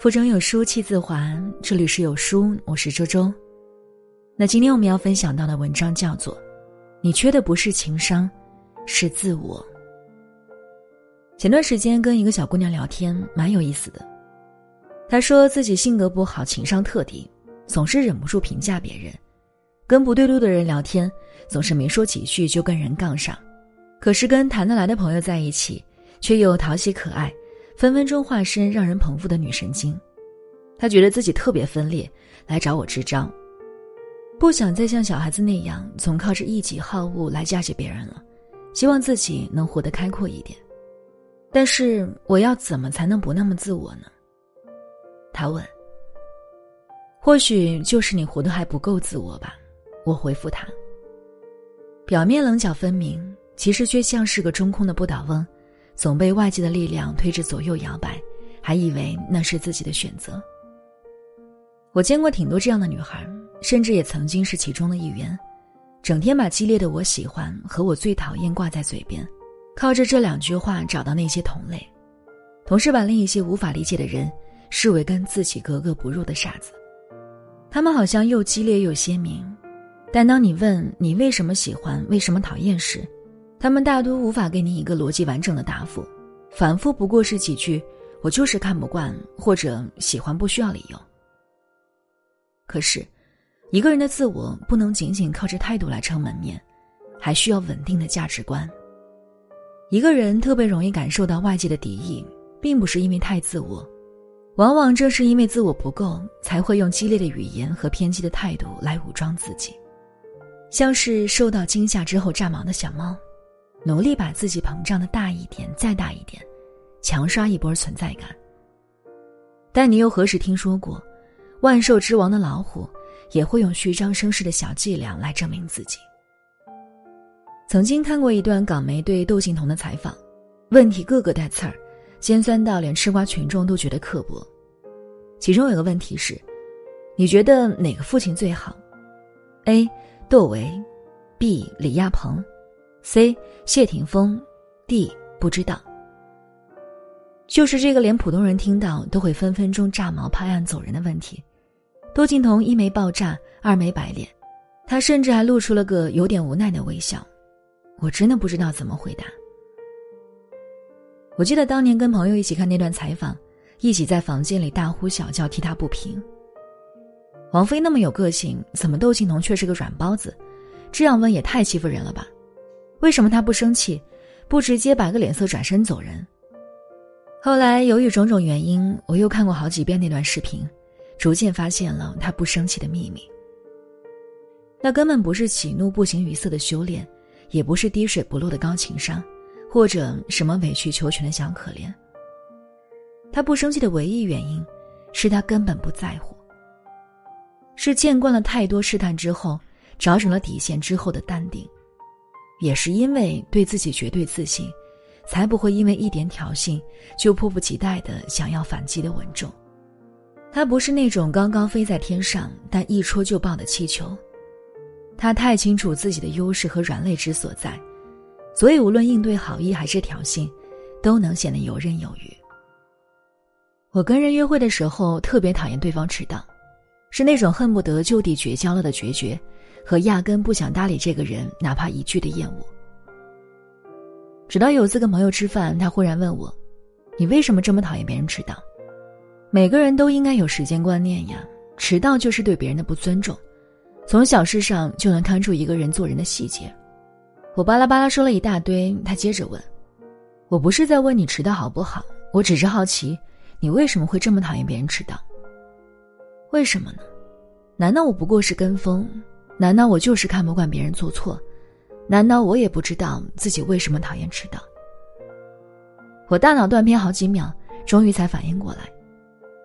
腹中有书气自华，这里是有书，我是周周。那今天我们要分享到的文章叫做《你缺的不是情商，是自我》。前段时间跟一个小姑娘聊天，蛮有意思的。她说自己性格不好，情商特低，总是忍不住评价别人，跟不对路的人聊天，总是没说几句就跟人杠上。可是跟谈得来的朋友在一起，却又讨喜可爱。分分钟化身让人捧腹的女神经，她觉得自己特别分裂，来找我支招，不想再像小孩子那样总靠着一己好恶来嫁接别人了，希望自己能活得开阔一点。但是我要怎么才能不那么自我呢？他问。或许就是你活得还不够自我吧，我回复他。表面棱角分明，其实却像是个中空的不倒翁。总被外界的力量推着左右摇摆，还以为那是自己的选择。我见过挺多这样的女孩，甚至也曾经是其中的一员，整天把激烈的“我喜欢”和我最讨厌挂在嘴边，靠着这两句话找到那些同类，同时把另一些无法理解的人视为跟自己格格不入的傻子。他们好像又激烈又鲜明，但当你问你为什么喜欢、为什么讨厌时，他们大多无法给你一个逻辑完整的答复，反复不过是几句“我就是看不惯”或者“喜欢不需要理由”。可是，一个人的自我不能仅仅靠着态度来撑门面，还需要稳定的价值观。一个人特别容易感受到外界的敌意，并不是因为太自我，往往正是因为自我不够，才会用激烈的语言和偏激的态度来武装自己，像是受到惊吓之后炸毛的小猫。努力把自己膨胀的大一点，再大一点，强刷一波存在感。但你又何时听说过，万兽之王的老虎也会用虚张声势的小伎俩来证明自己？曾经看过一段港媒对窦靖童的采访，问题个个带刺儿，尖酸到连吃瓜群众都觉得刻薄。其中有个问题是：你觉得哪个父亲最好？A. 窦唯，B. 李亚鹏。C 谢霆锋，D 不知道。就是这个连普通人听到都会分分钟炸毛拍案走人的问题，窦靖童一没爆炸，二没白脸，他甚至还露出了个有点无奈的微笑。我真的不知道怎么回答。我记得当年跟朋友一起看那段采访，一起在房间里大呼小叫替他不平。王菲那么有个性，怎么窦靖童却是个软包子？这样问也太欺负人了吧！为什么他不生气，不直接摆个脸色转身走人？后来由于种种原因，我又看过好几遍那段视频，逐渐发现了他不生气的秘密。那根本不是喜怒不形于色的修炼，也不是滴水不漏的高情商，或者什么委曲求全的小可怜。他不生气的唯一原因，是他根本不在乎。是见惯了太多试探之后，找准了底线之后的淡定。也是因为对自己绝对自信，才不会因为一点挑衅就迫不及待的想要反击的稳重。他不是那种刚刚飞在天上但一戳就爆的气球，他太清楚自己的优势和软肋之所在，所以无论应对好意还是挑衅，都能显得游刃有余。我跟人约会的时候特别讨厌对方迟到，是那种恨不得就地绝交了的决绝。和压根不想搭理这个人，哪怕一句的厌恶。直到有次跟朋友吃饭，他忽然问我：“你为什么这么讨厌别人迟到？”每个人都应该有时间观念呀，迟到就是对别人的不尊重。从小事上就能看出一个人做人的细节。我巴拉巴拉说了一大堆，他接着问：“我不是在问你迟到好不好，我只是好奇，你为什么会这么讨厌别人迟到？为什么呢？难道我不过是跟风？”难道我就是看不惯别人做错？难道我也不知道自己为什么讨厌迟到？我大脑断片好几秒，终于才反应过来，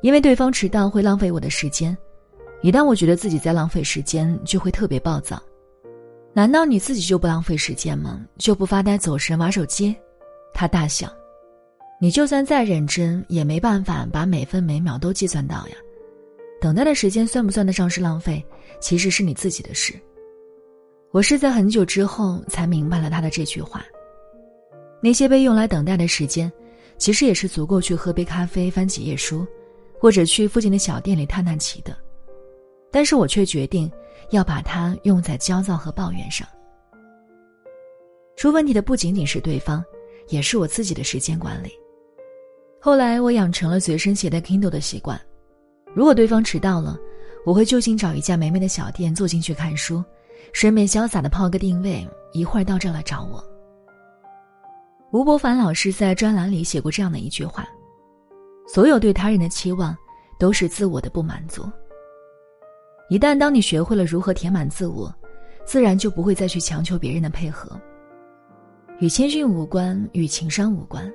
因为对方迟到会浪费我的时间，一旦我觉得自己在浪费时间，就会特别暴躁。难道你自己就不浪费时间吗？就不发呆走神玩手机？他大笑。你就算再认真，也没办法把每分每秒都计算到呀。等待的时间算不算得上是浪费？其实是你自己的事。我是在很久之后才明白了他的这句话。那些被用来等待的时间，其实也是足够去喝杯咖啡、翻几页书，或者去附近的小店里叹叹气的，但是我却决定要把它用在焦躁和抱怨上。出问题的不仅仅是对方，也是我自己的时间管理。后来我养成了随身携带 Kindle 的习惯，如果对方迟到了，我会就近找一家美美的小店坐进去看书，顺便潇洒的抛个定位，一会儿到这儿来找我。吴伯凡老师在专栏里写过这样的一句话：“所有对他人的期望，都是自我的不满足。一旦当你学会了如何填满自我，自然就不会再去强求别人的配合。与谦逊无关，与情商无关，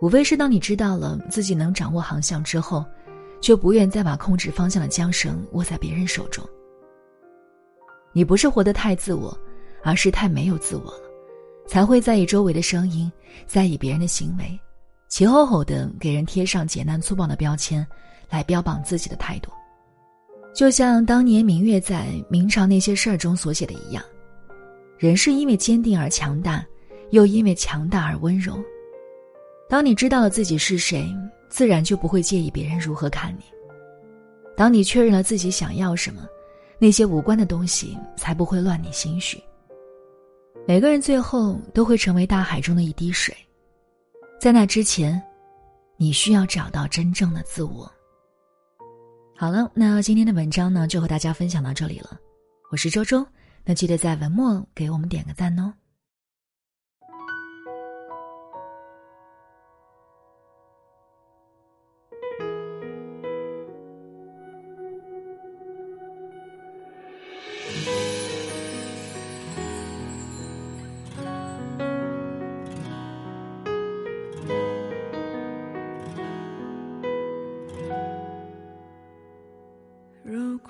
无非是当你知道了自己能掌握航向之后，就不愿再把控制方向的缰绳握在别人手中。你不是活得太自我，而是太没有自我了。”才会在意周围的声音，在意别人的行为，齐吼吼的给人贴上简单粗暴的标签，来标榜自己的态度。就像当年明月在《明朝那些事儿》中所写的一样：“人是因为坚定而强大，又因为强大而温柔。当你知道了自己是谁，自然就不会介意别人如何看你。当你确认了自己想要什么，那些无关的东西才不会乱你心绪。”每个人最后都会成为大海中的一滴水，在那之前，你需要找到真正的自我。好了，那今天的文章呢，就和大家分享到这里了。我是周周，那记得在文末给我们点个赞哦。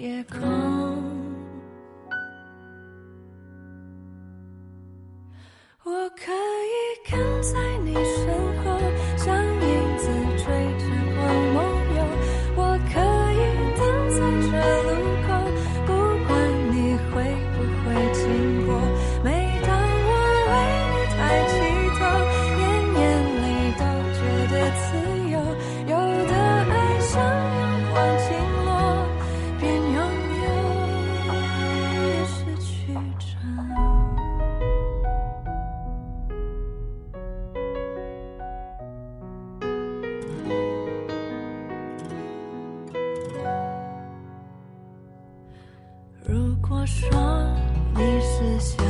夜空，说你是夏